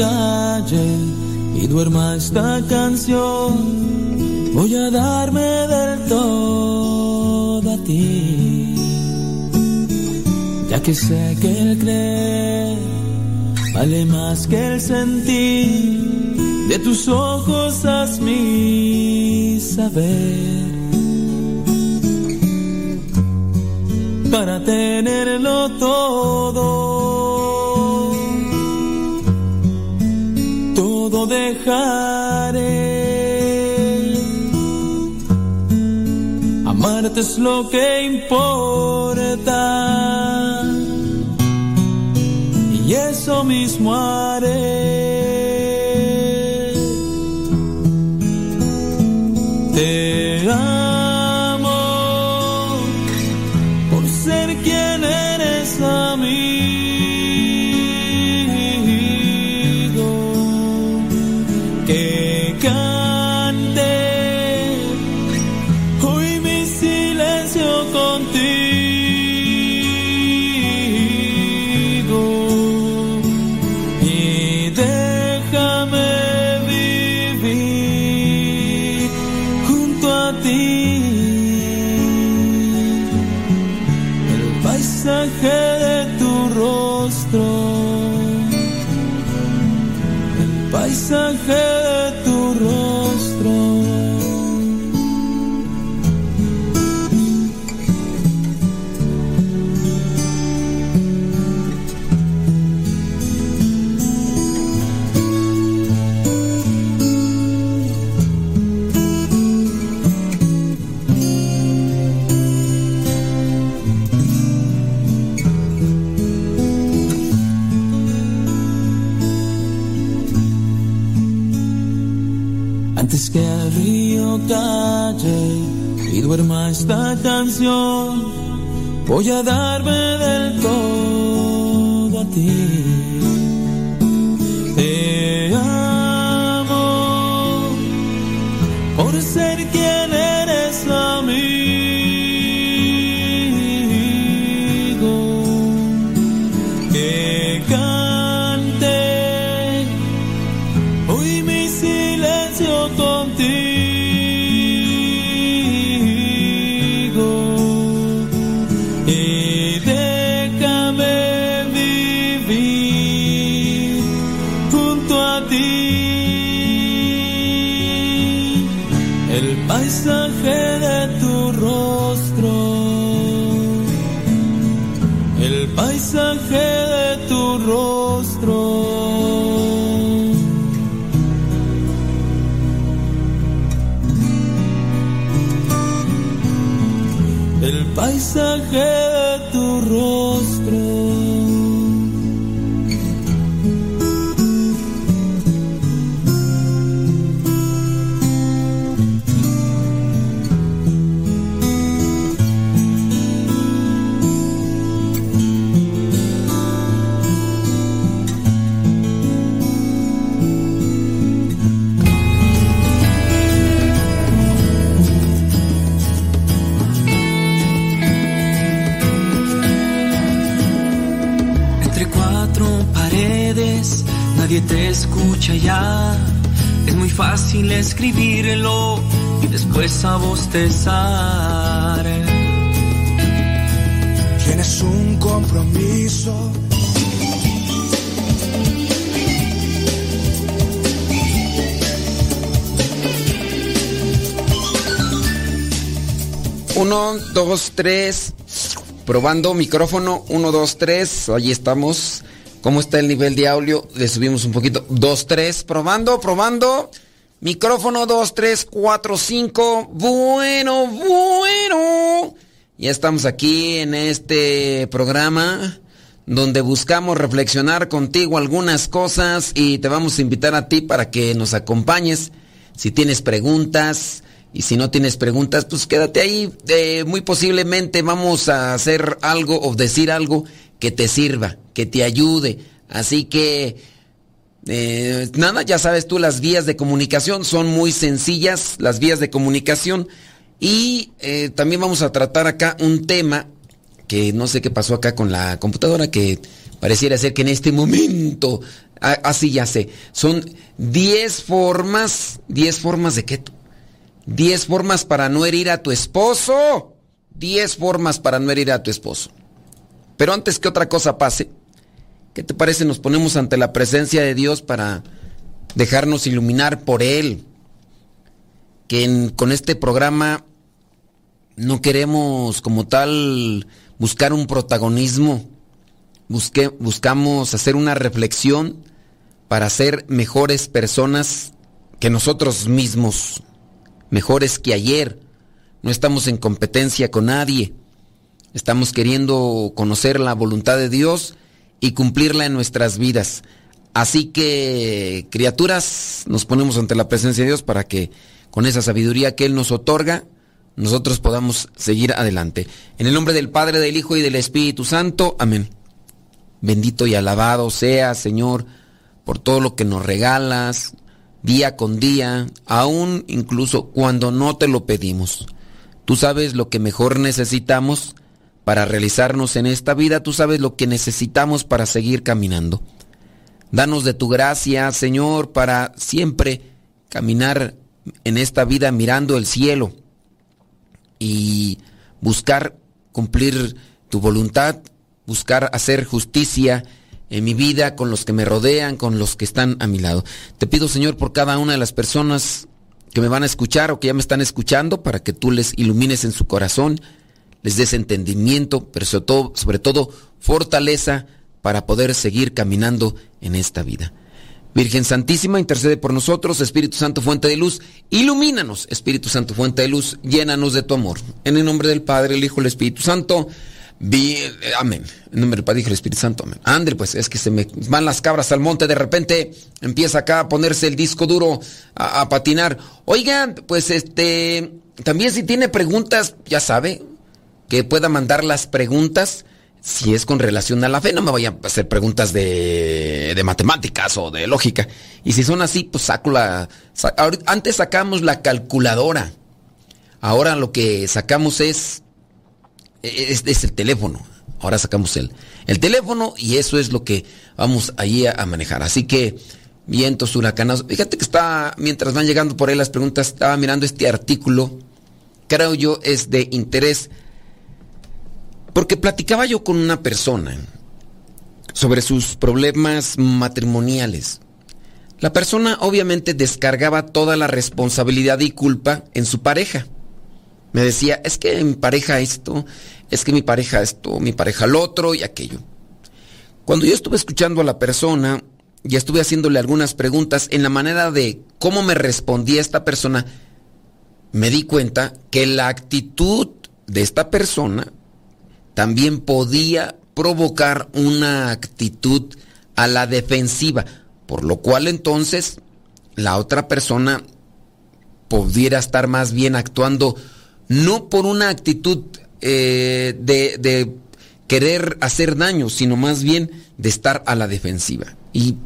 calle y duerma esta canción, voy a darme del todo a ti. Ya que sé que el creer vale más que el sentir, de tus ojos haz mi saber. Para tenerlo todo, todo dejaré. Amarte es lo que importa y eso mismo haré. Y duerma esta canción, voy a darme del todo a ti. Escucha ya. Es muy fácil escribirlo y después a bostezar. Tienes un compromiso. Uno, dos, tres. Probando micrófono. Uno, dos, tres. Allí estamos. ¿Cómo está el nivel de audio? Le subimos un poquito. Dos, tres. Probando, probando. Micrófono dos, tres, cuatro, cinco. Bueno, bueno. Ya estamos aquí en este programa donde buscamos reflexionar contigo algunas cosas y te vamos a invitar a ti para que nos acompañes. Si tienes preguntas y si no tienes preguntas, pues quédate ahí. Eh, muy posiblemente vamos a hacer algo o decir algo que te sirva, que te ayude. Así que, eh, nada, ya sabes tú, las vías de comunicación son muy sencillas, las vías de comunicación. Y eh, también vamos a tratar acá un tema que no sé qué pasó acá con la computadora, que pareciera ser que en este momento Así ya sé. Son 10 formas. ¿10 formas de qué? 10 formas para no herir a tu esposo. 10 formas para no herir a tu esposo. Pero antes que otra cosa pase, ¿qué te parece? Nos ponemos ante la presencia de Dios para dejarnos iluminar por Él. Que con este programa no queremos como tal buscar un protagonismo. buscamos hacer una reflexión para ser mejores personas que nosotros mismos, mejores que ayer. No estamos en competencia con nadie. Estamos queriendo conocer la voluntad de Dios y cumplirla en nuestras vidas. Así que, criaturas, nos ponemos ante la presencia de Dios para que con esa sabiduría que Él nos otorga, nosotros podamos seguir adelante. En el nombre del Padre, del Hijo y del Espíritu Santo. Amén. Bendito y alabado sea, Señor, por todo lo que nos regalas día con día, aún incluso cuando no te lo pedimos. Tú sabes lo que mejor necesitamos para realizarnos en esta vida, tú sabes lo que necesitamos para seguir caminando. Danos de tu gracia, Señor, para siempre caminar en esta vida mirando el cielo y buscar cumplir tu voluntad, buscar hacer justicia en mi vida, con los que me rodean, con los que están a mi lado. Te pido, Señor, por cada una de las personas que me van a escuchar o que ya me están escuchando, para que tú les ilumines en su corazón, les des entendimiento, pero sobre todo, fortaleza para poder seguir caminando en esta vida. Virgen Santísima, intercede por nosotros, Espíritu Santo, fuente de luz, ilumínanos, Espíritu Santo, fuente de luz, llénanos de tu amor. En el nombre del Padre, el Hijo el Espíritu Santo. Bien, amén. En nombre del Padre, y el Espíritu Santo, amén. Andre, pues es que se me van las cabras al monte, de repente empieza acá a ponerse el disco duro a, a patinar. Oigan, pues este, también si tiene preguntas, ya sabe, que pueda mandar las preguntas si es con relación a la fe, no me vayan a hacer preguntas de, de matemáticas o de lógica. Y si son así, pues saco la... antes sacamos la calculadora. Ahora lo que sacamos es, es, es el teléfono. Ahora sacamos el, el teléfono y eso es lo que vamos ahí a, a manejar. Así que, vientos huracanados. Fíjate que está, mientras van llegando por ahí las preguntas, estaba mirando este artículo. Creo yo es de interés porque platicaba yo con una persona sobre sus problemas matrimoniales. La persona obviamente descargaba toda la responsabilidad y culpa en su pareja. Me decía, es que mi pareja esto, es que mi pareja esto, mi pareja lo otro y aquello. Cuando yo estuve escuchando a la persona y estuve haciéndole algunas preguntas en la manera de cómo me respondía esta persona, me di cuenta que la actitud de esta persona también podía provocar una actitud a la defensiva, por lo cual entonces la otra persona pudiera estar más bien actuando no por una actitud eh, de, querer hacer daño, sino más bien de estar a la defensiva. Y,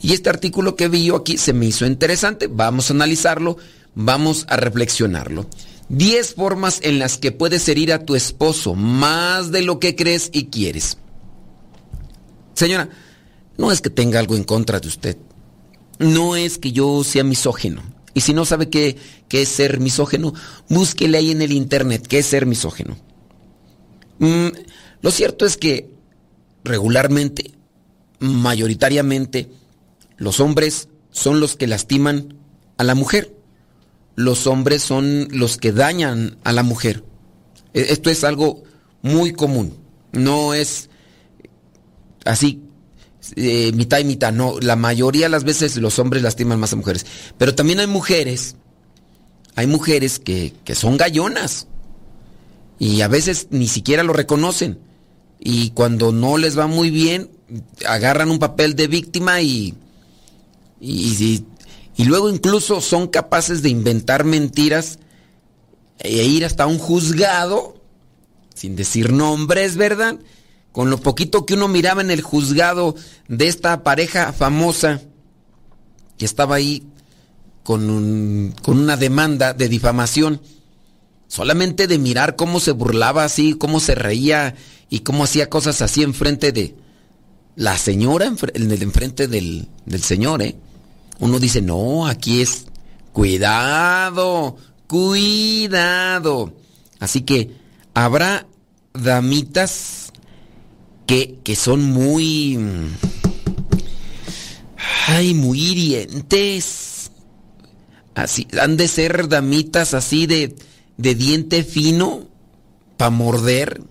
y este artículo que vi yo aquí se me hizo interesante, vamos a analizarlo, vamos a reflexionarlo. 10 formas en las que puedes herir a tu esposo más de lo que crees y quieres. Señora, no es que tenga algo en contra de usted. No es que yo sea misógeno. Y si no sabe qué, qué es ser misógeno, búsquele ahí en el internet qué es ser misógeno. Mm, lo cierto es que regularmente, mayoritariamente, los hombres son los que lastiman a la mujer los hombres son los que dañan a la mujer. E, esto es algo muy común. No es así eh, mitad y mitad. No, la mayoría de las veces los hombres lastiman más a mujeres. Pero también hay mujeres, hay mujeres que, que son gallonas. Y a veces ni siquiera lo reconocen. Y cuando no les va muy bien, agarran un papel de víctima y, y, y y luego incluso son capaces de inventar mentiras e ir hasta un juzgado, sin decir nombres, ¿verdad? Con lo poquito que uno miraba en el juzgado de esta pareja famosa que estaba ahí con, con una demanda de difamación, solamente de mirar cómo se burlaba así, cómo se reía y cómo hacía cosas así enfrente de, la señora enfrente del, del señor, ¿eh? Uno dice, no, aquí es cuidado, cuidado. Así que habrá damitas que, que son muy... Ay, muy hirientes. Así, han de ser damitas así de, de diente fino para morder,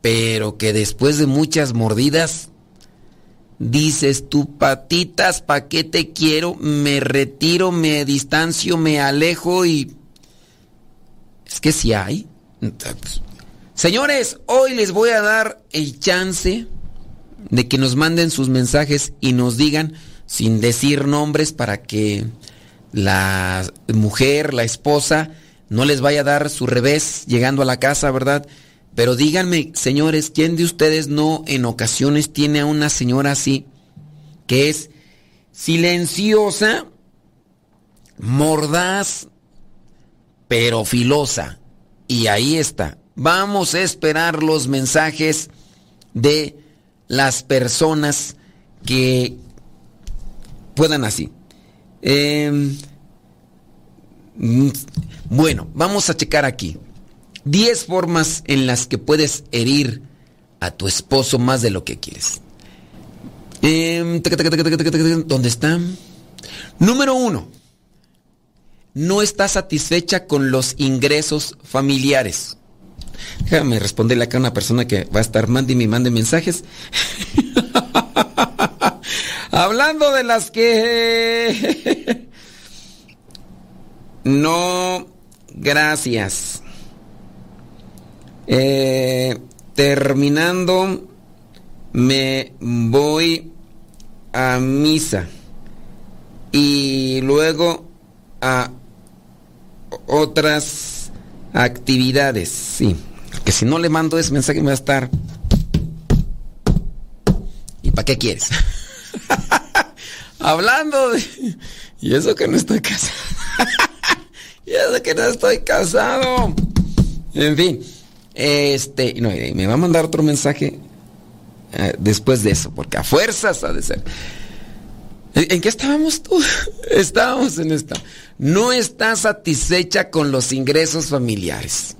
pero que después de muchas mordidas dices tú, patitas, ¿pa' qué te quiero? Me retiro, me distancio, me alejo y... Es que si hay. Señores, hoy les voy a dar el chance de que nos manden sus mensajes y nos digan, sin decir nombres, para que la mujer, la esposa, no les vaya a dar su revés llegando a la casa, ¿verdad? Pero díganme, señores, ¿quién de ustedes no en ocasiones tiene a una señora así, que es silenciosa, mordaz, pero filosa? Y ahí está. Vamos a esperar los mensajes de las personas que puedan así. Em, bueno, vamos a checar aquí. 10 formas en las que puedes herir a tu esposo más de lo que quieres. ¿Dónde está? Número uno. No está satisfecha con los ingresos familiares. Déjame responderle acá a una persona que va a estar mande y mande mensajes. Hablando de las que... no, gracias. Eh, terminando, me voy a misa y luego a otras actividades. Sí, que si no le mando ese mensaje me va a estar. ¿Y para qué quieres? Hablando de. Y eso que no estoy casado. y eso que no estoy casado. En fin. Este, no, me va a mandar otro mensaje eh, después de eso, porque a fuerzas ha de ser. ¿En, qué estábamos tú? Estábamos en esta. No está satisfecha con los ingresos familiares.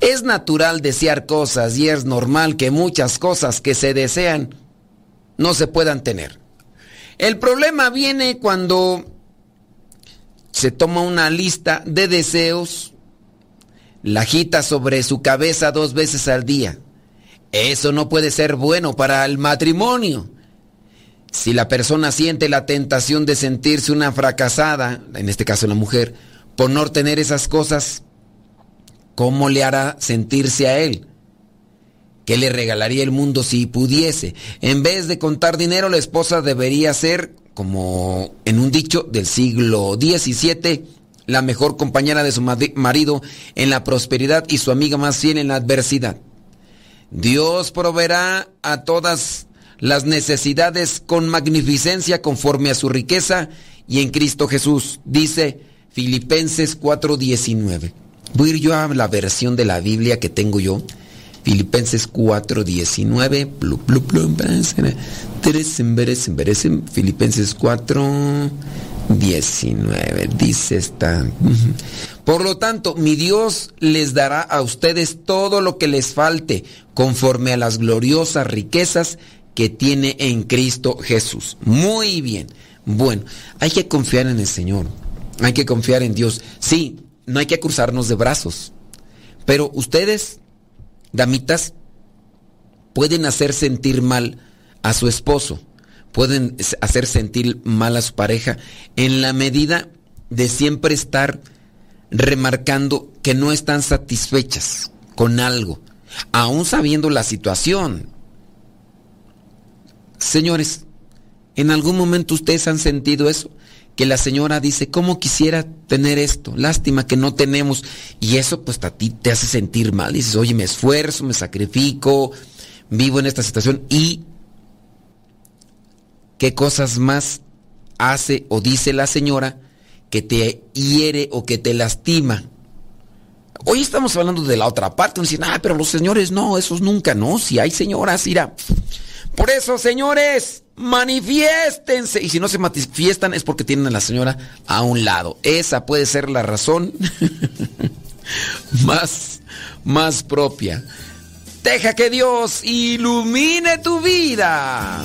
Es natural desear cosas y es normal que muchas cosas que se desean no se puedan tener. El problema viene cuando se toma una lista de deseos la agita sobre su cabeza dos veces al día. Eso no puede ser bueno para el matrimonio. Si la persona siente la tentación de sentirse una fracasada, en este caso la mujer, por no tener esas cosas, ¿cómo le hará sentirse a él? ¿Qué le regalaría el mundo si pudiese? En vez de contar dinero, la esposa debería ser, como en un dicho del siglo XVII, la mejor compañera de su marido en la prosperidad y su amiga más fiel en la adversidad. Dios proveerá a todas las necesidades con magnificencia conforme a su riqueza y en Cristo Jesús, dice Filipenses 4:19. Voy a ir yo a la versión de la Biblia que tengo yo. Filipenses 4:19. Filipenses 4 19. Dice esta. Por lo tanto, mi Dios les dará a ustedes todo lo que les falte, conforme a las gloriosas riquezas que tiene en Cristo Jesús. Muy bien. Bueno, hay que confiar en el Señor. Hay que confiar en Dios. Sí, no hay que cruzarnos de brazos. Pero ustedes, damitas, pueden hacer sentir mal a su esposo pueden hacer sentir mal a su pareja en la medida de siempre estar remarcando que no están satisfechas con algo, aún sabiendo la situación. Señores, ¿en algún momento ustedes han sentido eso? Que la señora dice, ¿cómo quisiera tener esto? Lástima que no tenemos. Y eso pues a ti te hace sentir mal. Dices, oye, me esfuerzo, me sacrifico, vivo en esta situación y qué cosas más hace o dice la señora que te hiere o que te lastima. Hoy estamos hablando de la otra parte, uno dice, ah, pero los señores no, esos nunca, no, si hay señoras, mira, Por eso, señores, manifiéstense. Y si no se manifiestan es porque tienen a la señora a un lado. Esa puede ser la razón más, más propia. Deja que Dios ilumine tu vida.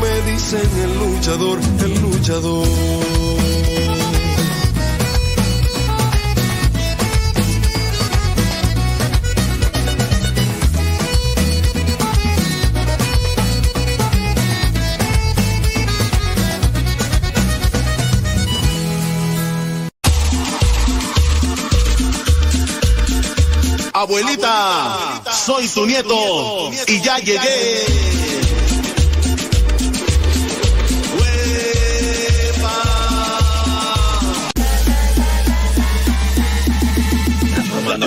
me dicen el luchador, el luchador. Abuelita, soy tu nieto y ya llegué.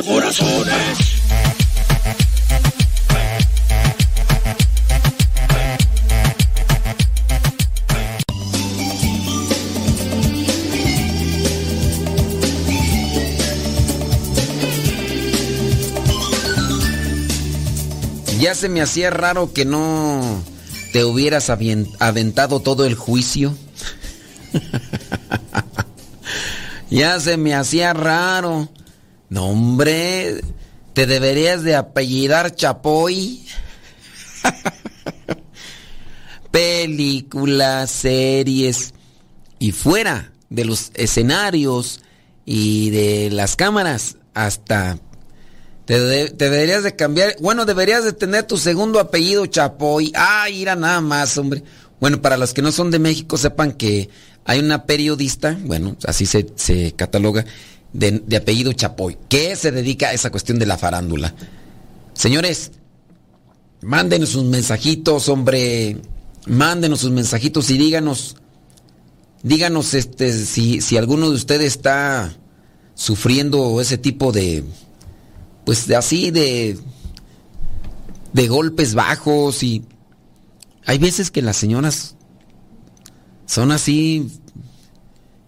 Corazones. Ya se me hacía raro que no te hubieras aventado todo el juicio. ya se me hacía raro. No, hombre, te deberías de apellidar Chapoy. Películas, series y fuera de los escenarios y de las cámaras hasta te, deberías de cambiar, bueno, deberías de tener tu segundo apellido Chapoy. Ah, irá nada más, hombre. Bueno, para los que no son de México sepan que hay una periodista, bueno, así se, se cataloga, de, apellido Chapoy, que se dedica a esa cuestión de la farándula. Señores, mándenos sus mensajitos, hombre. Mándenos sus mensajitos y díganos, díganos este, si, si alguno de ustedes está sufriendo ese tipo de, pues de así, de, de golpes bajos y hay veces que las señoras son así,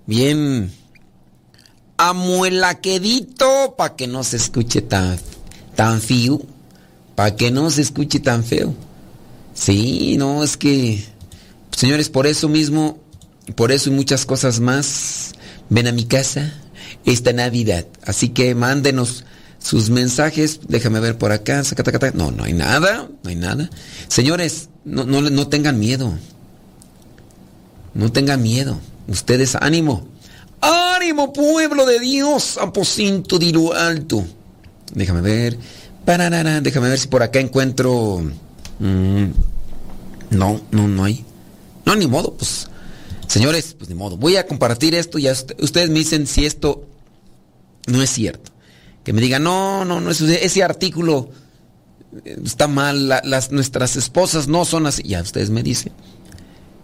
bien amuelaquedito para que no se escuche tan, tan feo. Para que no se escuche tan feo. Sí, no, es que, señores, por eso mismo, por eso y muchas cosas más, ven a mi casa esta Navidad. Así que mándenos sus mensajes. Déjame ver por acá. No, no hay nada, no hay nada. Señores, no, no, no tengan miedo. No tengan miedo. Ustedes, ánimo. ¡Ánimo, pueblo de Dios! Aposento de lo alto. Déjame ver. déjame ver si por acá encuentro. Mm, no, no, no hay. No, ni modo, pues. Señores, pues ni modo. Voy a compartir esto y ustedes me dicen si esto no es cierto. Que me digan, no, no, no, ese artículo está mal, las, nuestras esposas no son así. Ya ustedes me dicen.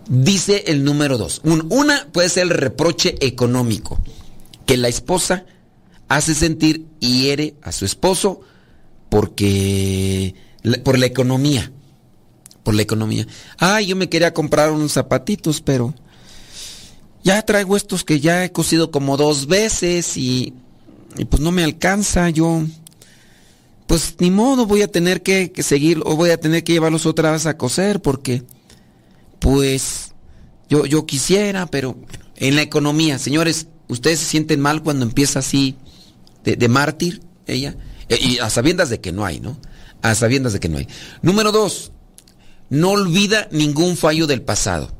Dice el número dos. una puede ser el reproche económico, que la esposa hace sentir hiere a su esposo porque por la economía. Por la economía. Ay, yo me quería comprar unos zapatitos, pero ya traigo estos que ya he cosido como dos veces y, y pues no me alcanza. Yo pues ni modo, voy a tener que, seguir o voy a tener que llevarlos otra vez a coser porque, pues, yo, yo quisiera, pero en la economía, señores, ustedes se sienten mal cuando empieza así de, mártir ella, eh, y a sabiendas de que no hay, ¿no? A sabiendas de que no hay. Número dos, no olvida ningún fallo del pasado.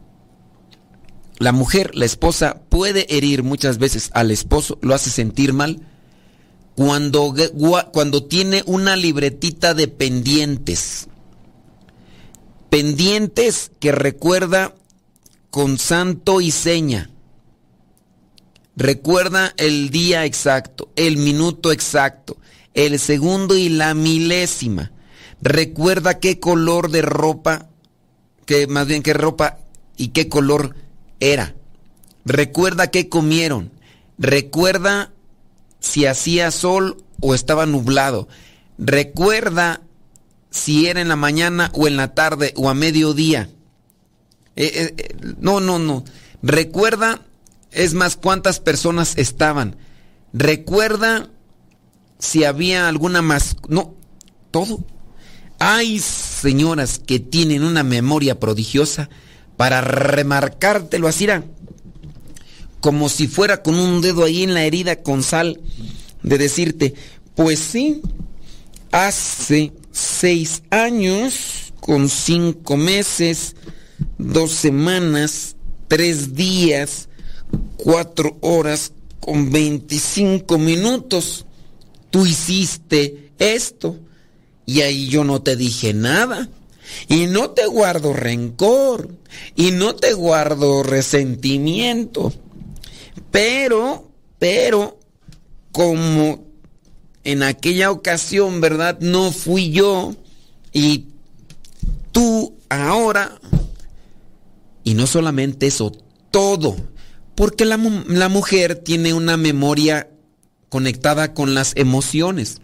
La mujer, la esposa, puede herir muchas veces al esposo, lo hace sentir mal, cuando, cuando tiene una libretita de pendientes. Pendientes que recuerda con santo y seña. Recuerda el día exacto, el minuto exacto, el segundo y la milésima. Recuerda qué color de ropa, que más bien qué ropa y qué color era. Recuerda qué comieron. Recuerda si hacía sol o estaba nublado. Recuerda si era en la mañana o en la tarde o a mediodía. Eh, eh, eh, no, no, no. Recuerda, es más, cuántas personas estaban. Recuerda si había alguna más... No, todo. Hay señoras que tienen una memoria prodigiosa para remarcártelo así como si fuera con un dedo ahí en la herida con sal, de decirte, pues sí, hace seis años, con cinco meses, dos semanas, tres días, cuatro horas, con veinticinco minutos, tú hiciste esto y ahí yo no te dije nada. Y no te guardo rencor. Y no te guardo resentimiento. Pero, pero, como en aquella ocasión, ¿verdad? No fui yo y tú ahora. Y no solamente eso, todo. Porque la, la, mujer tiene una memoria conectada con las emociones.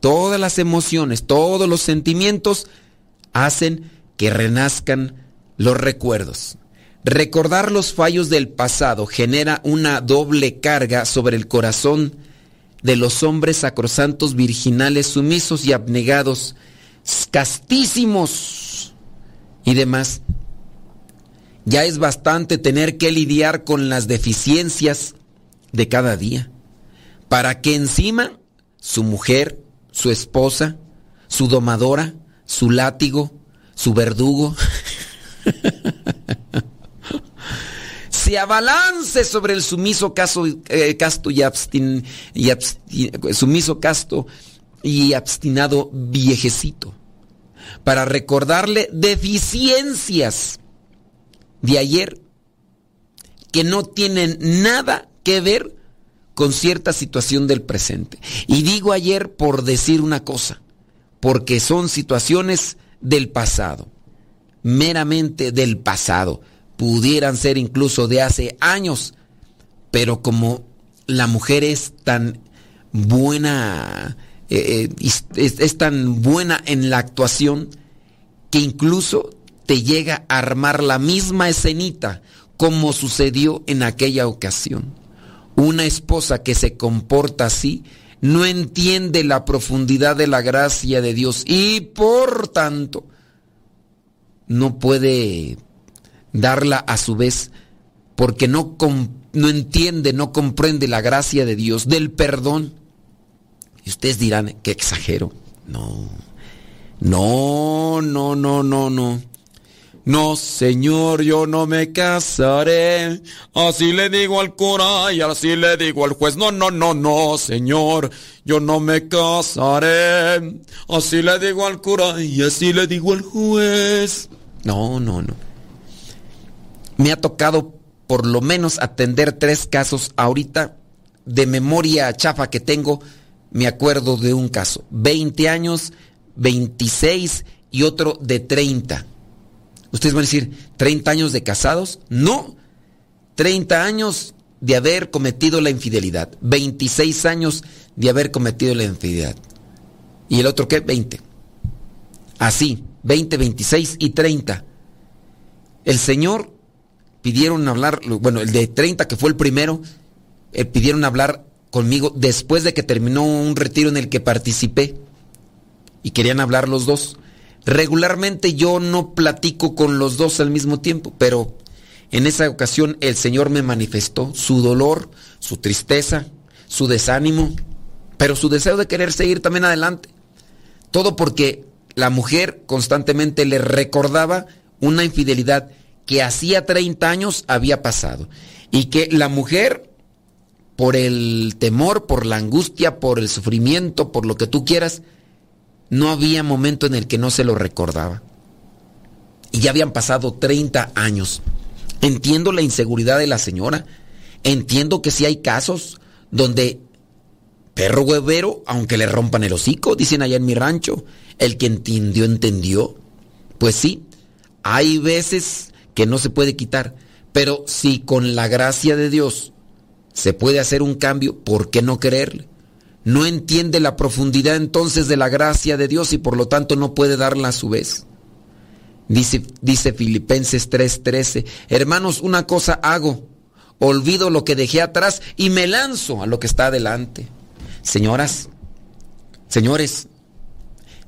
Todas las emociones, todos los sentimientos hacen que renazcan los recuerdos. Recordar los fallos del pasado genera una doble carga sobre el corazón de los hombres sacrosantos, virginales, sumisos y abnegados, castísimos y demás. Ya es bastante tener que lidiar con las deficiencias de cada día, para que encima su mujer, su esposa, su domadora, su látigo, su verdugo, se abalance sobre el sumiso caso, eh, casto y, abstin, sumiso casto y abstinado viejecito para recordarle deficiencias de ayer que no tienen nada que ver con cierta situación del presente. Y digo ayer por decir una cosa, porque son situaciones del pasado, meramente del pasado pudieran ser incluso de hace años, pero como la mujer es tan buena, eh, eh, es, tan buena en la actuación, que incluso te llega a armar la misma escenita como sucedió en aquella ocasión. Una esposa que se comporta así no entiende la profundidad de la gracia de Dios y por tanto no puede darla a su vez porque no, no entiende, no comprende la gracia de Dios, del perdón. Y ustedes dirán, que exagero. No, no, no, no, no, no. No, señor, yo no me casaré. Así le digo al cura y así le digo al juez. No, no, no, no, señor, yo no me casaré. Así le digo al cura y así le digo al juez. No, no, no me ha tocado por lo menos atender tres casos ahorita de memoria chafa que tengo, me acuerdo de un caso, 20 años, 26 y otro de 30. Ustedes van a decir, ¿30 años de casados? No, 30 años de haber cometido la infidelidad, 26 años de haber cometido la infidelidad. ¿Y el otro qué? 20. Así, 20, 26 y 30. El Señor pidieron hablar, bueno, el de 30 que fue el primero, eh, pidieron hablar conmigo después de que terminó un retiro en el que participé. y querían hablar los dos. Regularmente yo no platico con los dos al mismo tiempo, pero en esa ocasión el Señor me manifestó su dolor, su tristeza, su desánimo, pero su deseo de querer seguir también adelante. Todo porque la mujer constantemente le recordaba una infidelidad que hacía 30 años había pasado y que la mujer por el temor, por la angustia, por el sufrimiento, por lo que tú quieras, no había momento en el que no se lo recordaba. Y ya habían pasado 30 años. Entiendo la inseguridad de la señora. Entiendo que sí hay casos donde perro huevero, aunque le rompan el hocico, dicen allá en mi rancho, el que entendió, entendió. Pues sí, hay veces que no se puede quitar, pero si con la gracia de Dios se puede hacer un cambio, ¿por qué no creerle? No entiende la profundidad entonces de la gracia de Dios y por lo tanto no puede darla a su vez. Dice, dice Filipenses 3:13, hermanos, una cosa hago, olvido lo que dejé atrás y me lanzo a lo que está adelante. Señoras, señores,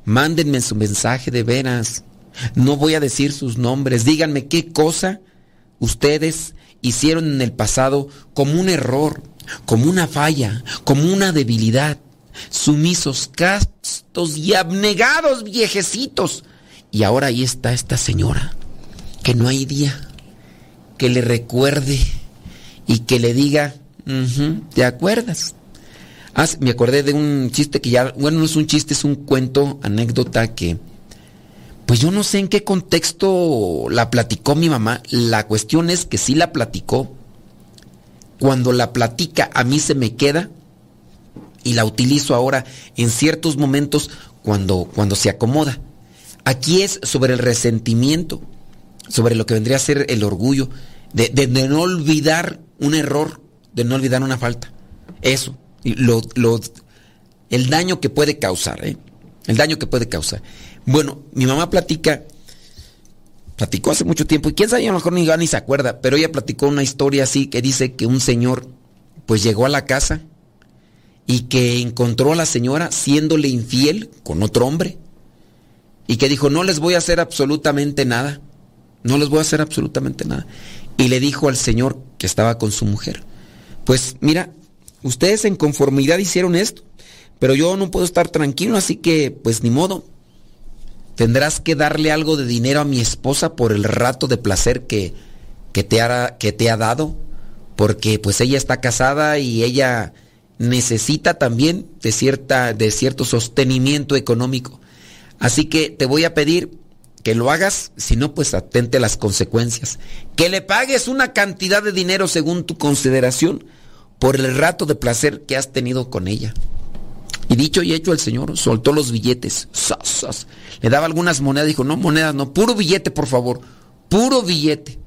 mándenme su mensaje de veras. No voy a decir sus nombres, díganme qué cosa ustedes hicieron en el pasado como un error, como una falla, como una debilidad. Sumisos, castos y abnegados viejecitos. Y ahora ahí está esta señora, que no hay día que le recuerde y que le diga, ¿te acuerdas? Ah, me acordé de un chiste que ya, bueno, no es un chiste, es un cuento, anécdota que, pues yo no sé en qué contexto la platicó mi mamá. La cuestión es que sí la platicó. Cuando la platica a mí se me queda y la utilizo ahora en ciertos momentos cuando, cuando se acomoda. Aquí es sobre el resentimiento, sobre lo que vendría a ser el orgullo, de, no olvidar un error, de no olvidar una falta. Eso lo, el daño que puede causar, ¿eh? El daño que puede causar. Bueno, mi mamá platica, platicó hace mucho tiempo, y quién sabe, a lo mejor ni, ni se acuerda, pero ella platicó una historia así que dice que un señor, pues llegó a la casa y que encontró a la señora siéndole infiel con otro hombre y que dijo, no les voy a hacer absolutamente nada, no les voy a hacer absolutamente nada. Y le dijo al señor que estaba con su mujer, pues mira, ustedes en conformidad hicieron esto, pero yo no puedo estar tranquilo, así que pues ni modo. Tendrás que darle algo de dinero a mi esposa por el rato de placer que, que, te, ha, que te ha dado, porque pues ella está casada y ella necesita también de, cierta, de cierto sostenimiento económico. Así que te voy a pedir que lo hagas, si no, pues atente a las consecuencias. Que le pagues una cantidad de dinero según tu consideración por el rato de placer que has tenido con ella. Y dicho y hecho, el Señor soltó los billetes. Le daba algunas monedas, dijo, no, monedas, no, puro billete, por favor, puro billete.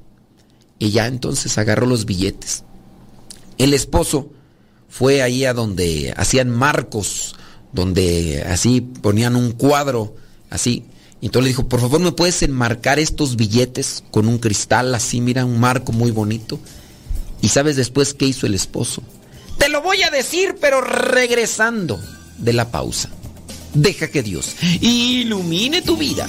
Y ya entonces agarró los billetes. El esposo fue ahí a donde hacían marcos, donde así ponían un cuadro, así. Y entonces le dijo, por favor, ¿me puedes enmarcar estos billetes con un cristal así, mira, un marco muy bonito? ¿Y sabes después qué hizo el esposo? Te lo voy a decir, pero regresando de la pausa. Deja que Dios ilumine tu vida.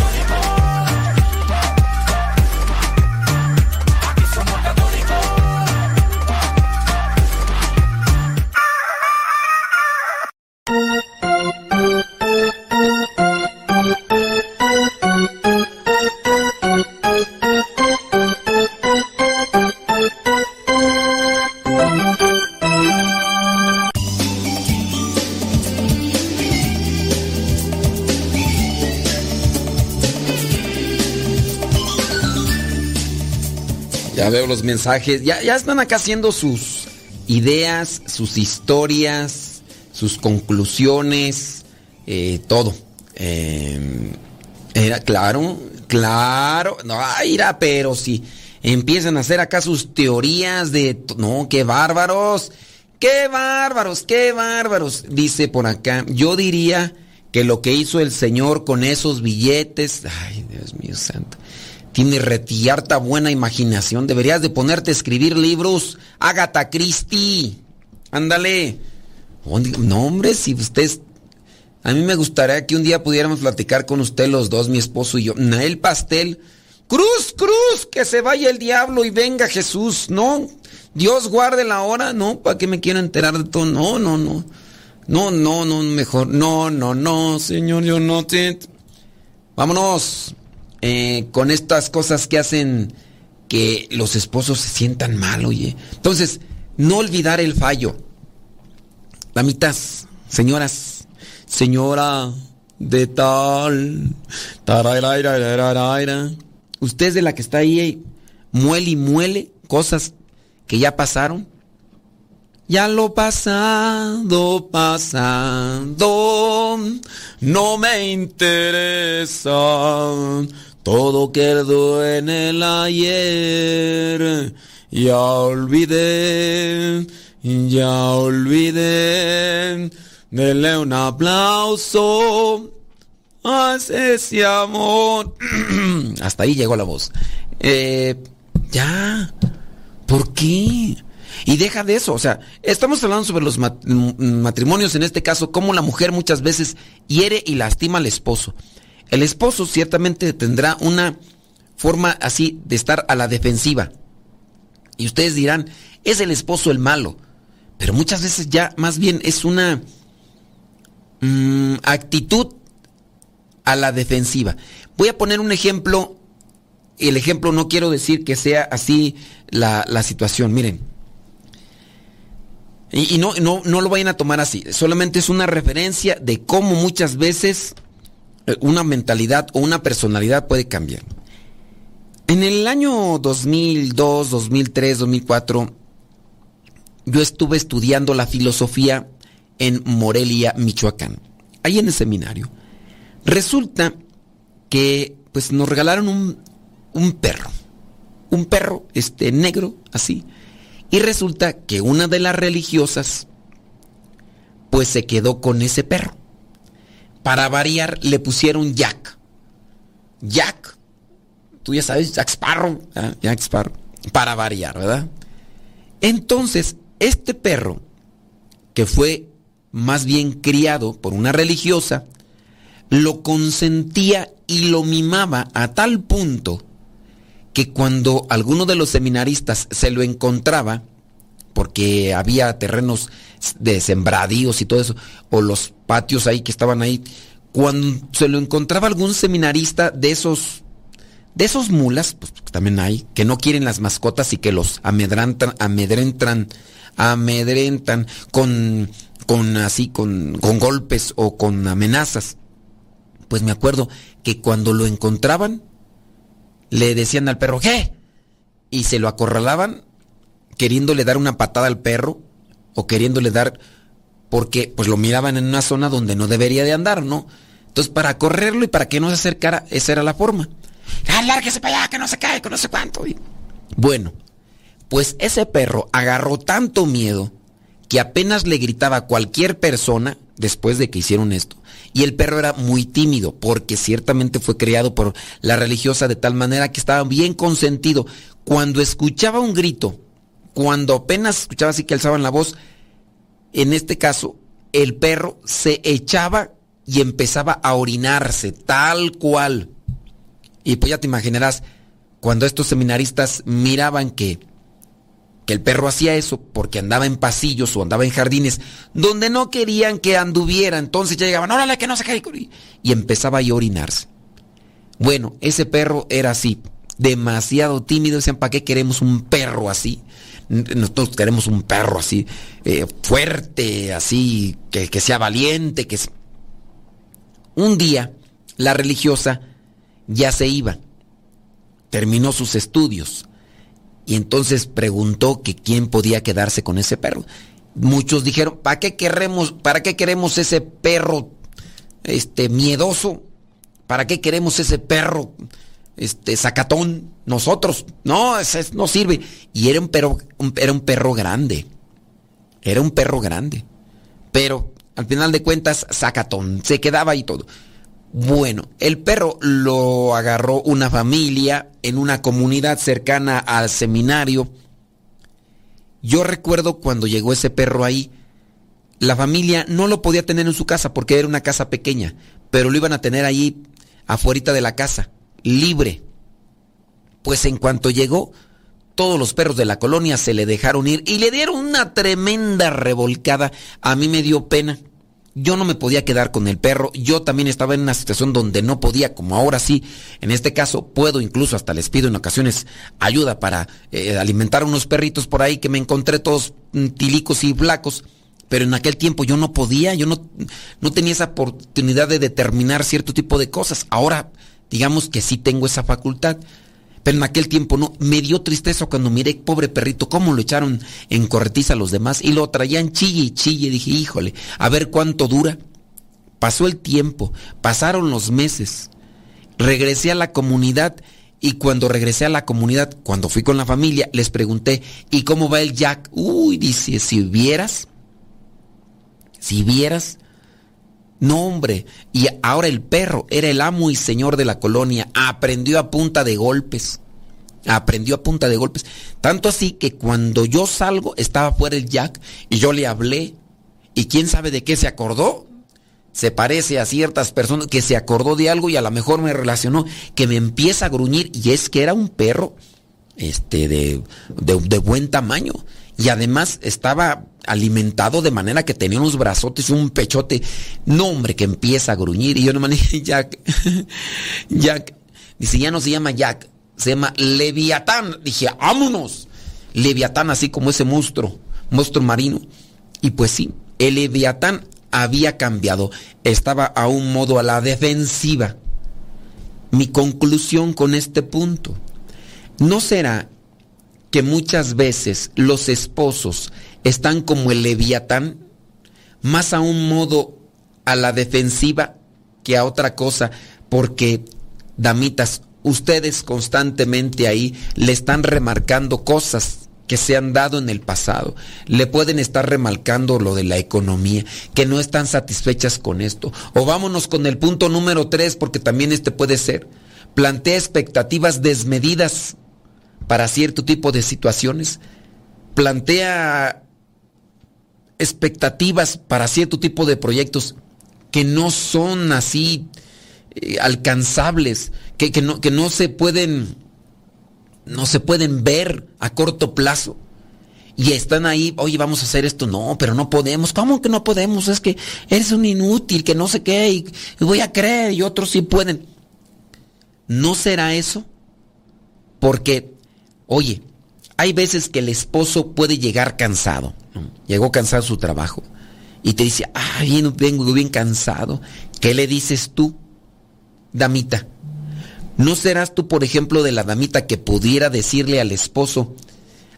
Somos veo los mensajes. Ya, ya están acá haciendo sus ideas, sus historias, sus conclusiones, eh, todo. Em, era claro, claro. No, irá, pero si empiezan a hacer acá sus teorías de. No, qué bárbaros. Qué bárbaros, qué bárbaros. Dice por acá. Yo diría que lo que hizo el Señor con esos billetes. Ay, Dios mío santo. Tiene retierta buena imaginación. Deberías de ponerte a escribir libros. Agatha Christie. Ándale. No, hombre, si usted... A mí me gustaría que un día pudiéramos platicar con usted los dos, mi esposo y yo. Nael Pastel. Cruz, cruz, que se vaya el diablo y venga Jesús. No, Dios guarde la hora. No, ¿para qué me quiero enterar de todo? No, no, no. No, no, no, mejor. No, no, no, Señor, yo no te... Vámonos. Eh, con estas cosas que hacen que los esposos se sientan mal, oye. Entonces, no olvidar el fallo. Damitas, señoras, señora de tal, usted es de la que está ahí, muele y muele cosas que ya pasaron. Ya lo pasado, pasado, no me interesa todo quedó en el ayer. Ya olvidé, ya olvidé. Dele un aplauso a ese amor. Hasta ahí llegó la voz. Eh, ya. ¿Por qué? Y deja de eso, o sea, estamos hablando sobre los matrimonios, en este caso, cómo la mujer muchas veces hiere y lastima al esposo. El esposo ciertamente tendrá una forma así de estar a la defensiva. Y ustedes dirán, es el esposo el malo. Pero muchas veces ya más bien es una mm, actitud a la defensiva. Voy a poner un ejemplo. El ejemplo no quiero decir que sea así la, situación. Miren. Y, no, no, no lo vayan a tomar así. Solamente es una referencia de cómo muchas veces una mentalidad o una personalidad puede cambiar. En el año 2002, 2003, 2004, yo estuve estudiando la filosofía en Morelia, Michoacán, ahí en el seminario. Resulta que pues nos regalaron un, un perro, un perro este negro así, y resulta que una de las religiosas pues se quedó con ese perro. Para variar, le pusieron Jack. Jack. Tú ya sabes, Jack Sparrow. Jack Sparrow. Para variar, ¿verdad? Entonces, este perro, que fue más bien criado por una religiosa, lo consentía y lo mimaba a tal punto que cuando alguno de los seminaristas se lo encontraba, porque había terrenos de sembradíos y todo eso, o los patios ahí que estaban ahí, cuando se lo encontraba algún seminarista de esos, de esos mulas, pues también hay, que no quieren las mascotas y que los amedrentan, amedrentan, amedrentan con, con así, con, con golpes o con amenazas. Pues me acuerdo que cuando lo encontraban, le decían al perro, ¿qué? Y se lo acorralaban queriéndole dar una patada al perro o queriéndole dar porque pues lo miraban en una zona donde no debería de andar, ¿no? Entonces para correrlo y para que no se acercara, esa era la forma. ¡Ah, lárguese para allá, que no se cae, que no sé cuánto! Bueno, pues ese perro agarró tanto miedo que apenas le gritaba a cualquier persona después de que hicieron esto. Y el perro era muy tímido, porque ciertamente fue criado por la religiosa de tal manera que estaba bien consentido. Cuando escuchaba un grito, cuando apenas escuchaba así que alzaban la voz, en este caso, el perro se echaba y empezaba a orinarse, tal cual. Y pues ya te imaginarás, cuando estos seminaristas miraban que, que el perro hacía eso porque andaba en pasillos o andaba en jardines donde no querían que anduviera, entonces ya llegaban, órale, que no se caiga. Y empezaba a orinarse. Bueno, ese perro era así, demasiado tímido. Decían, ¿para qué queremos un perro así? Nosotros queremos un perro así, eh, fuerte, así, que, que sea valiente, que... Un día, la religiosa ya se iba, terminó sus estudios y entonces preguntó que quién podía quedarse con ese perro. Muchos dijeron, ¿para qué queremos, para qué queremos ese perro este miedoso? ¿Para qué queremos ese perro este sacatón? Nosotros, no, ese no sirve. Y era un perro, era un perro grande. Era un perro grande. Pero al final de cuentas, sacatón, se quedaba ahí todo. Bueno, el perro lo agarró una familia en una comunidad cercana al seminario. Yo recuerdo cuando llegó ese perro ahí, la familia no lo podía tener en su casa porque era una casa pequeña, pero lo iban a tener ahí afuera de la casa, libre. Pues en cuanto llegó, todos los perros de la colonia se le dejaron ir y le dieron una tremenda revolcada. A mí me dio pena. Yo no me podía quedar con el perro, yo también estaba en una situación donde no podía, como ahora sí, en este caso puedo, incluso hasta les pido en ocasiones ayuda para eh, alimentar a unos perritos por ahí que me encontré todos mm, tilicos y flacos, pero en aquel tiempo yo no podía, yo no, no tenía esa oportunidad de determinar cierto tipo de cosas, ahora digamos que sí tengo esa facultad. Pero en aquel tiempo no, me dio tristeza cuando miré, pobre perrito, cómo lo echaron en corretiza los demás y lo traían chille y chille. Dije, híjole, a ver cuánto dura. Pasó el tiempo, pasaron los meses. Regresé a la comunidad y cuando regresé a la comunidad, cuando fui con la familia, les pregunté, ¿y cómo va el Jack? Uy, dice, si vieras, si vieras, no, hombre. Y ahora el perro era el amo y señor de la colonia. Aprendió a punta de golpes. Aprendió a punta de golpes. Tanto así que cuando yo salgo estaba fuera el Jack y yo le hablé. ¿Y quién sabe de qué se acordó? Se parece a ciertas personas que se acordó de algo y a lo mejor me relacionó que me empieza a gruñir y es que era un perro este de, de, de buen tamaño y además estaba alimentado de manera que tenía unos brazotes, un pechote. No, hombre, que empieza a gruñir. Y yo no manejo Jack. Jack. Dice, ya no se llama Jack, se llama Leviatán. Dije, vámonos. Leviatán, así como ese monstruo, monstruo marino. Y pues sí, el Leviatán había cambiado. Estaba a un modo a la defensiva. Mi conclusión con este punto. ¿No será que muchas veces los esposos están como el leviatán, más a un modo a la defensiva que a otra cosa, porque, damitas, ustedes constantemente ahí le están remarcando cosas que se han dado en el pasado. Le pueden estar remarcando lo de la economía, que no están satisfechas con esto. O vámonos con el punto número tres, porque también este puede ser. Plantea expectativas desmedidas para cierto tipo de situaciones. Plantea expectativas para cierto tipo de proyectos que no son así eh, alcanzables, que, que, no, que no se pueden no se pueden ver a corto plazo. Y están ahí, oye, vamos a hacer esto. No, pero no podemos. ¿Cómo que no podemos? Es que eres un inútil, que no sé qué, y, y voy a creer, y otros sí pueden. ¿No será eso? Porque, oye, hay veces que el esposo puede llegar cansado. Llegó cansado su trabajo. Y te dice, ah, vengo bien cansado. ¿Qué le dices tú, damita? ¿No serás tú, por ejemplo, de la damita que pudiera decirle al esposo,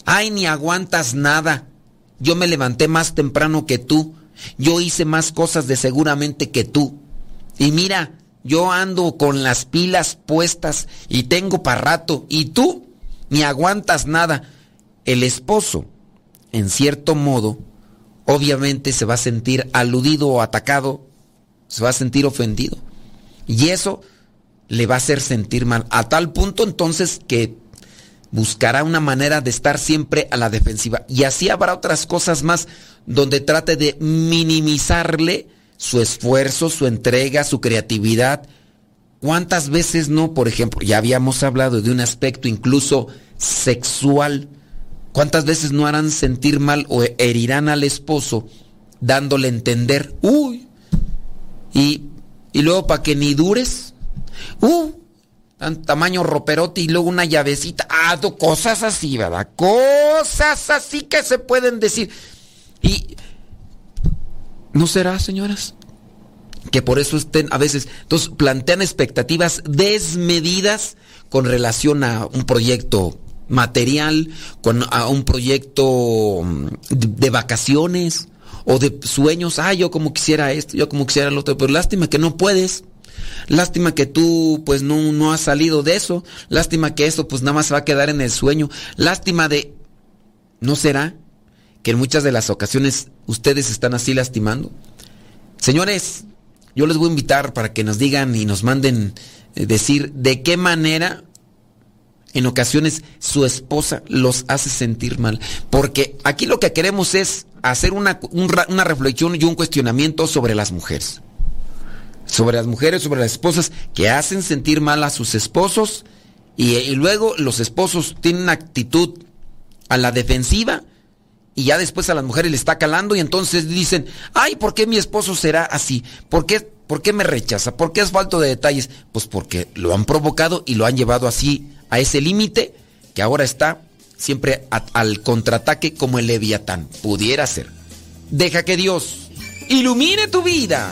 ay, ni aguantas nada, yo me levanté más temprano que tú, Yo hice más cosas de seguramente que tú. Y mira, yo ando con las pilas puestas y tengo para rato. Y tú ni aguantas nada. El esposo, en cierto modo, obviamente se va a sentir aludido o atacado, se va a sentir ofendido. Y eso le va a hacer sentir mal. A tal punto entonces que buscará una manera de estar siempre a la defensiva. Y así habrá otras cosas más donde trate de minimizarle su esfuerzo, su entrega, su creatividad. ¿Cuántas veces no, por ejemplo, ya habíamos hablado de un aspecto incluso sexual? ¿Cuántas veces no harán sentir mal o herirán al esposo dándole a entender, uy, y, y luego para que ni dures, uh, tamaño roperote y luego una llavecita, ah, cosas así, ¿verdad? Cosas así que se pueden decir. Y ¿no será, señoras? Que por eso estén a veces, entonces plantean expectativas desmedidas con relación a un proyecto material, con a un proyecto mm, de, vacaciones o de sueños, ah, yo como quisiera esto, yo como quisiera lo otro, pero lástima que no puedes. Lástima que tú pues no, no has salido de eso. Lástima que eso pues nada más va a quedar en el sueño. Lástima de... ¿No será que en muchas de las ocasiones ustedes están así lastimando? Señores, yo les voy a invitar para que nos digan y nos manden eh, decir de qué manera en ocasiones su esposa los hace sentir mal. Porque aquí lo que queremos es hacer una, una reflexión y un cuestionamiento sobre las mujeres sobre las mujeres, sobre las esposas que hacen sentir mal a sus esposos y, luego los esposos tienen una actitud a la defensiva y ya después a las mujeres le está calando y entonces dicen, ay, ¿por qué mi esposo será así? ¿Por qué, por qué me rechaza? ¿Por qué es falto de detalles? Pues porque lo han provocado y lo han llevado así a ese límite que ahora está siempre al contraataque como el leviatán. Pudiera ser. Deja que Dios ilumine tu vida.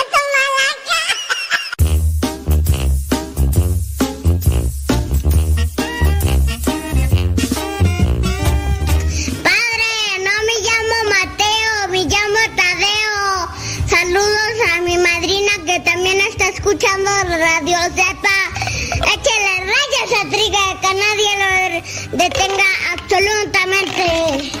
Escuchando Radio Zepa. Échale rayas a Triga, que nadie lo detenga absolutamente.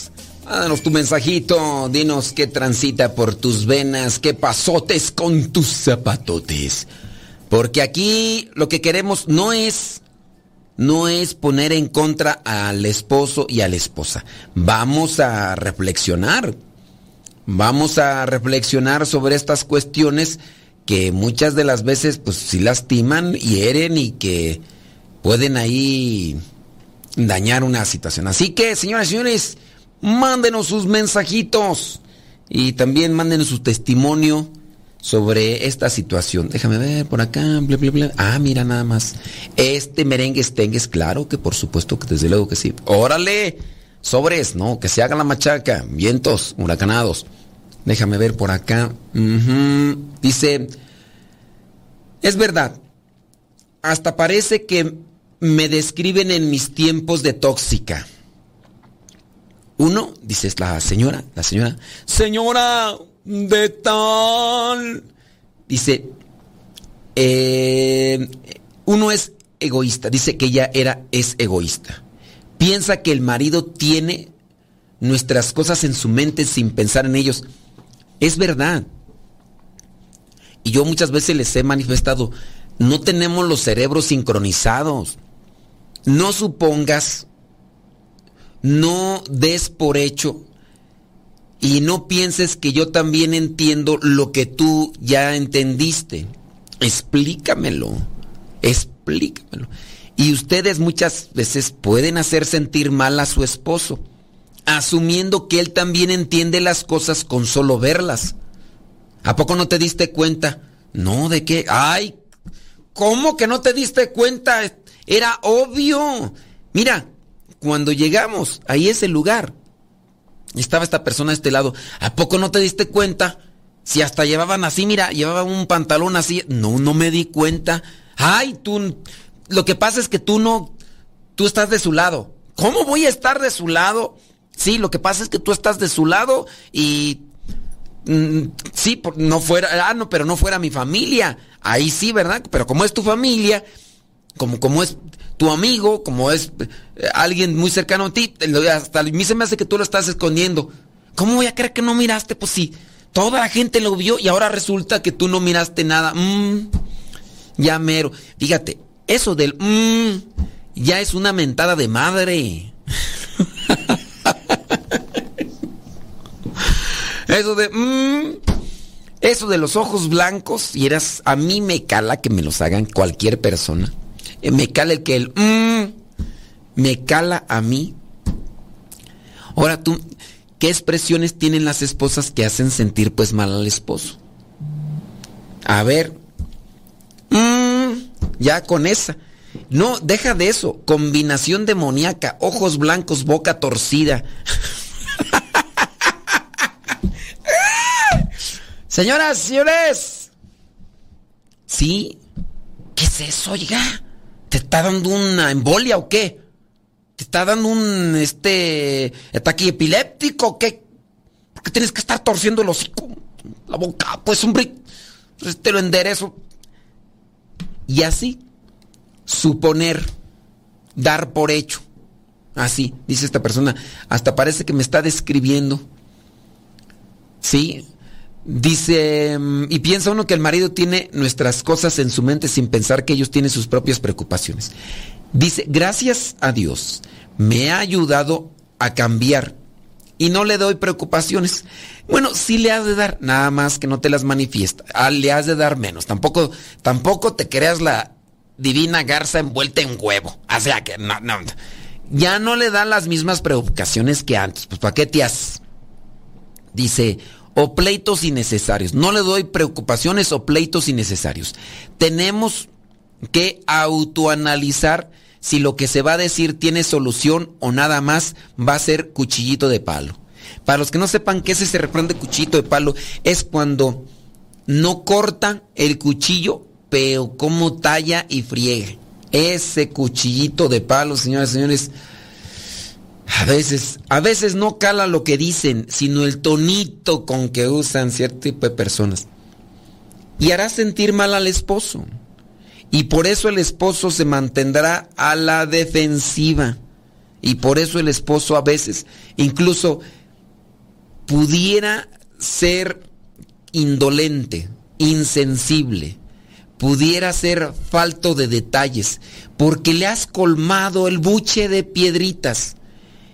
Mándanos tu mensajito, dinos qué transita por tus venas, qué pasotes con tus zapatotes. Porque aquí lo que queremos no es no es poner en contra al esposo y a la esposa. Vamos a reflexionar. Vamos a reflexionar sobre estas cuestiones que muchas de las veces pues sí lastiman, hieren y que pueden ahí dañar una situación. Así que, señoras y señores, mándenos sus mensajitos y también mándenos su testimonio sobre esta situación. Déjame ver por acá, bla, bla, bla. Ah, mira nada más. Este merengue es claro que por supuesto que desde luego que sí. Órale, sobres, ¿no? Que se haga la machaca. Vientos, huracanados. Déjame ver por acá. Dice, es verdad, hasta parece que me describen en mis tiempos de tóxica. Uno, dice la señora, la señora, señora de tal. Dice, eh, uno es egoísta, dice que ella era, es egoísta. Piensa que el marido tiene nuestras cosas en su mente sin pensar en ellos. Es verdad. Y yo muchas veces les he manifestado, no tenemos los cerebros sincronizados. No supongas, no des por hecho y no pienses que yo también entiendo lo que tú ya entendiste. Explícamelo, explícamelo. Y ustedes muchas veces pueden hacer sentir mal a su esposo, asumiendo que él también entiende las cosas con solo verlas. ¿A poco no te diste cuenta? No, ¿de qué? Ay, ¿cómo que no te diste cuenta? Era obvio. Mira, cuando llegamos ahí ese lugar, estaba esta persona a este lado. ¿A poco no te diste cuenta? Si hasta llevaban así, mira, llevaban un pantalón así. No, no me di cuenta. Ay, tú. Lo que pasa es que tú no. Tú estás de su lado. ¿Cómo voy a estar de su lado? Sí, lo que pasa es que tú estás de su lado y. Mm, sí, no fuera. Ah, no, pero no fuera mi familia. Ahí sí, ¿verdad? Pero como es tu familia, como, como es tu amigo, como es eh, alguien muy cercano a ti, hasta a mí se me hace que tú lo estás escondiendo. ¿Cómo voy a creer que no miraste? Pues sí, toda la gente lo vio y ahora resulta que tú no miraste nada. Mm, ya mero. Fíjate, eso del mmm, ya es una mentada de madre. eso de mmm, eso de los ojos blancos, y eras, a mí me cala que me los hagan cualquier persona. Eh, me cala el que el mmm, me cala a mí. Ahora tú, ¿qué expresiones tienen las esposas que hacen sentir pues mal al esposo? A ver, mmm, ya con esa. No, deja de eso. Combinación demoníaca, ojos blancos, boca torcida. Señoras, señores. Sí. ¿Qué es eso, oiga? ¿Te está dando una embolia o qué? ¿Te está dando un este ataque epiléptico o qué? ¿Por qué tienes que estar torciendo el hocico? La boca, pues hombre, pues, te lo enderezo. Y así, suponer, dar por hecho. Así, dice esta persona, hasta parece que me está describiendo. Sí, Dice, mm, y piensa uno que el marido tiene nuestras cosas en su mente sin pensar que ellos tienen sus propias preocupaciones. Dice, gracias a Dios, me ha ayudado a cambiar y no le doy preocupaciones. Bueno, sí le has de dar, nada más que no te las manifiesta. Ah, le has de dar menos. Tampoco, tampoco te creas la divina garza envuelta en huevo. O sea que no, no. Ya no le dan las mismas preocupaciones que antes. Pues ¿para qué te has? Dice, o pleitos innecesarios. No le doy preocupaciones o pleitos innecesarios. Tenemos que autoanalizar si lo que se va a decir tiene solución o nada más va a ser cuchillito de palo. Para los que no sepan qué es ese refrán de cuchillito de palo, es cuando no corta el cuchillo, pero como talla y friega. Ese cuchillito de palo, señores y señores, a veces, a veces no cala lo que dicen, sino el tonito con que usan cierto tipo de personas. Y hará sentir mal al esposo. Y por eso el esposo se mantendrá a la defensiva. Y por eso el esposo a veces incluso pudiera ser indolente, insensible. pudiera ser falto de detalles, porque le has colmado el buche de piedritas.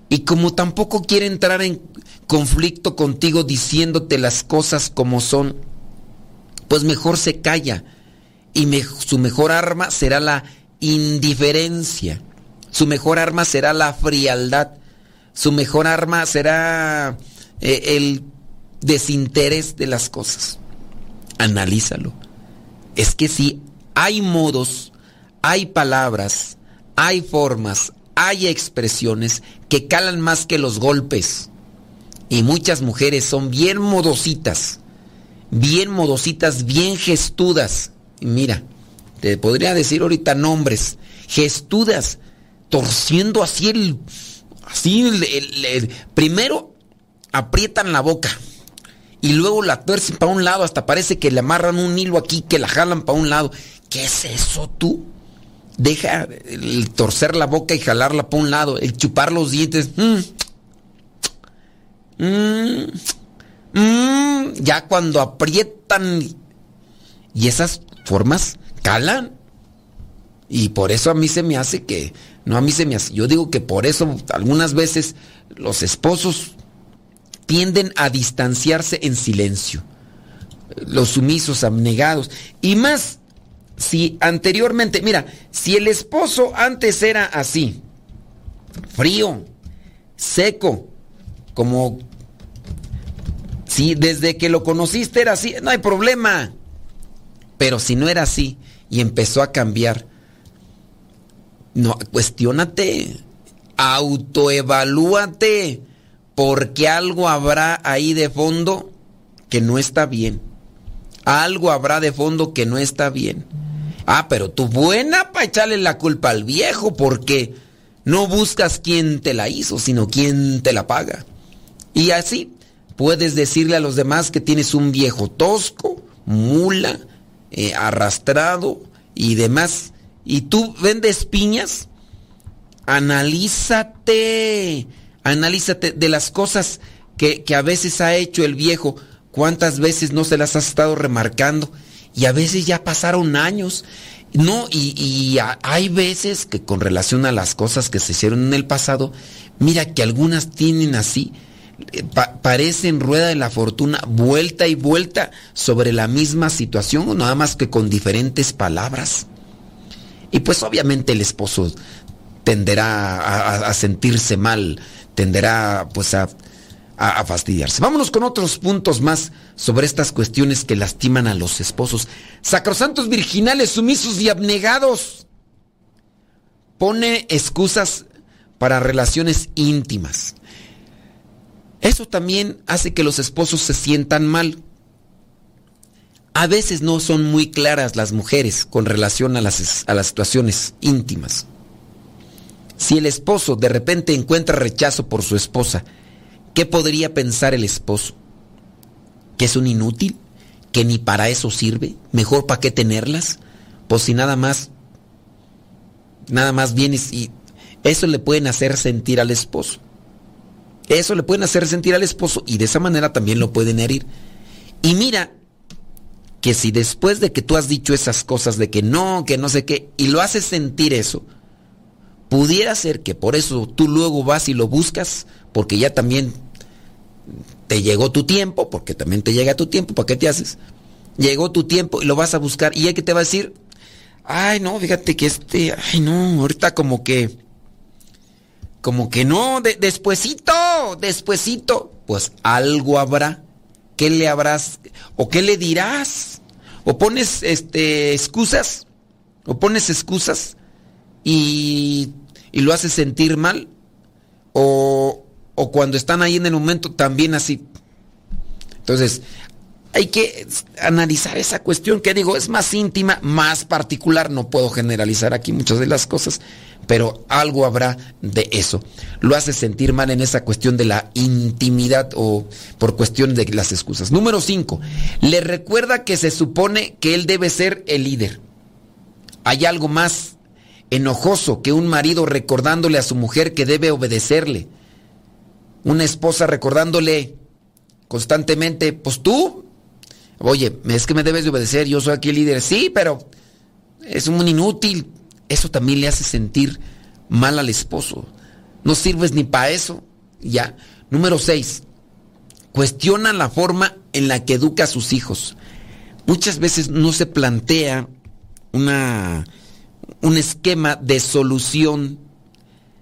Y como tampoco quiere entrar en conflicto contigo diciéndote las cosas como son, pues mejor se calla. Y su mejor arma será la indiferencia. Su mejor arma será la frialdad. Su mejor arma será eh, el desinterés de las cosas. Analízalo. Es que si hay modos, hay palabras, hay formas, hay expresiones que calan más que los golpes. Y muchas mujeres son bien modositas, bien modositas, bien gestudas. Y mira, te podría decir ahorita nombres, gestudas, torciendo así el, así el, primero aprietan la boca y luego la tuercen para un lado, hasta parece que le amarran un hilo aquí, que la jalan para un lado. ¿Qué es eso tú? Deja el torcer la boca y jalarla para un lado, el chupar los dientes. Mm. Mm. Mm. Ya cuando aprietan y esas formas calan. Y por eso a mí se me hace que, no a mí se me hace, yo digo que por eso algunas veces los esposos tienden a distanciarse en silencio. Los sumisos, abnegados. Y más, si anteriormente, mira, si el esposo antes era así, frío, seco, como si desde que lo conociste era así, no hay problema. Pero si no era así y empezó a cambiar, no, cuestiónate, autoevalúate porque algo habrá ahí de fondo que no está bien. Algo habrá de fondo que no está bien. Ah, pero tú buena para echarle la culpa al viejo porque no buscas quién te la hizo, sino quién te la paga. Y así puedes decirle a los demás que tienes un viejo tosco, mula, eh, arrastrado y demás. Y tú vendes piñas. Analízate Analízate de las cosas que, a veces ha hecho el viejo, cuántas veces no se las has estado remarcando y a veces ya pasaron años. No, y, hay veces que con relación a las cosas que se hicieron en el pasado, mira que algunas tienen así, eh, parecen rueda de la fortuna, vuelta y vuelta sobre la misma situación, nada más que con diferentes palabras. Y pues obviamente el esposo tenderá a sentirse mal tenderá pues a, a, fastidiarse. Vámonos con otros puntos más sobre estas cuestiones que lastiman a los esposos. Sacrosantos virginales, sumisos y abnegados. Pone excusas para relaciones íntimas. Eso también hace que los esposos se sientan mal. A veces no son muy claras las mujeres con relación a las, a las situaciones íntimas. Si el esposo de repente encuentra rechazo por su esposa, ¿qué podría pensar el esposo? ¿Que es un inútil? ¿Que ni para eso sirve? ¿Mejor para qué tenerlas? Pues si nada más, nada más vienes y eso le pueden hacer sentir al esposo. Eso le pueden hacer sentir al esposo y de esa manera también lo pueden herir. Y mira que si después de que tú has dicho esas cosas de que no, que no sé qué, y lo haces sentir eso, Pudiera ser que por eso tú luego vas y lo buscas, porque ya también te llegó tu tiempo, porque también te llega tu tiempo, ¿para qué te haces? Llegó tu tiempo y lo vas a buscar. ¿Y hay que te va a decir? Ay, no, fíjate que este, ay, no, ahorita como que, como que no, de, despuesito, despuesito. Pues algo habrá. ¿Qué le habrás? ¿O qué le dirás? ¿O pones este, excusas? ¿O pones excusas? y, lo hace sentir mal. O, o cuando están ahí en el momento también así. Entonces, hay que analizar esa cuestión que digo, es más íntima, más particular, no puedo generalizar aquí muchas de las cosas, pero algo habrá de eso. Lo hace sentir mal en esa cuestión de la intimidad o por cuestión de las excusas. Número 5, le recuerda que se supone que él debe ser el líder. Hay algo más enojoso que un marido recordándole a su mujer que debe obedecerle. Una esposa recordándole constantemente, pues tú, Oye, es que me debes de obedecer, yo soy aquí el líder. Sí, pero es un inútil. Eso también le hace sentir mal al esposo. No sirves ni para eso. Ya. Número 6. Cuestiona la forma en la que educa a sus hijos. Muchas veces no se plantea una, un esquema de solución,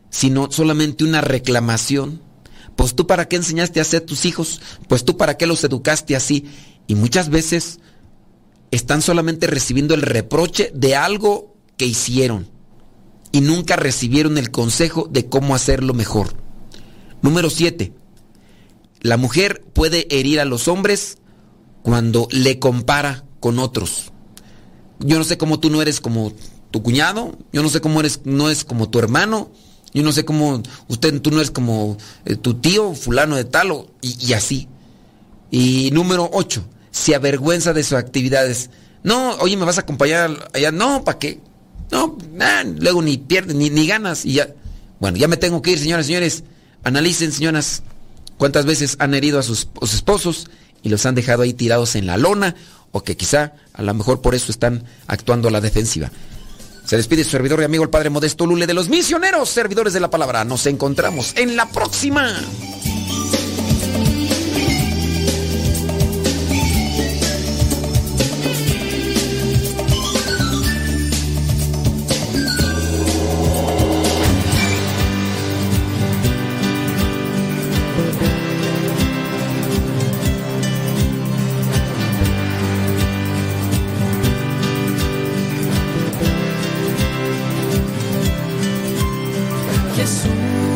sino solamente una reclamación. Pues tú para qué enseñaste a hacer tus hijos, pues tú para qué los educaste así. Y muchas veces están solamente recibiendo el reproche de algo que hicieron y nunca recibieron el consejo de cómo hacerlo mejor. Número 7. La mujer puede herir a los hombres cuando le compara con otros. Yo no sé cómo tú no eres como tu cuñado, yo no sé cómo eres, no es como tu hermano, yo no sé cómo usted, tú no eres como eh, tu tío, fulano de tal, y, y así. Y número 8 se avergüenza de sus actividades. No, oye, ¿me vas a acompañar allá? No, ¿para qué? No, luego ni pierdes, ni, ni ganas y ya. Bueno, ya me tengo que ir, señoras y señores. Analicen, señoras, cuántas veces han herido a sus, a sus esposos y los han dejado ahí tirados en la lona o que quizá a lo mejor por eso están actuando a la defensiva. Se despide su servidor y amigo el Padre Modesto Lule de los misioneros, servidores de la palabra. Nos encontramos en la próxima. Jesús.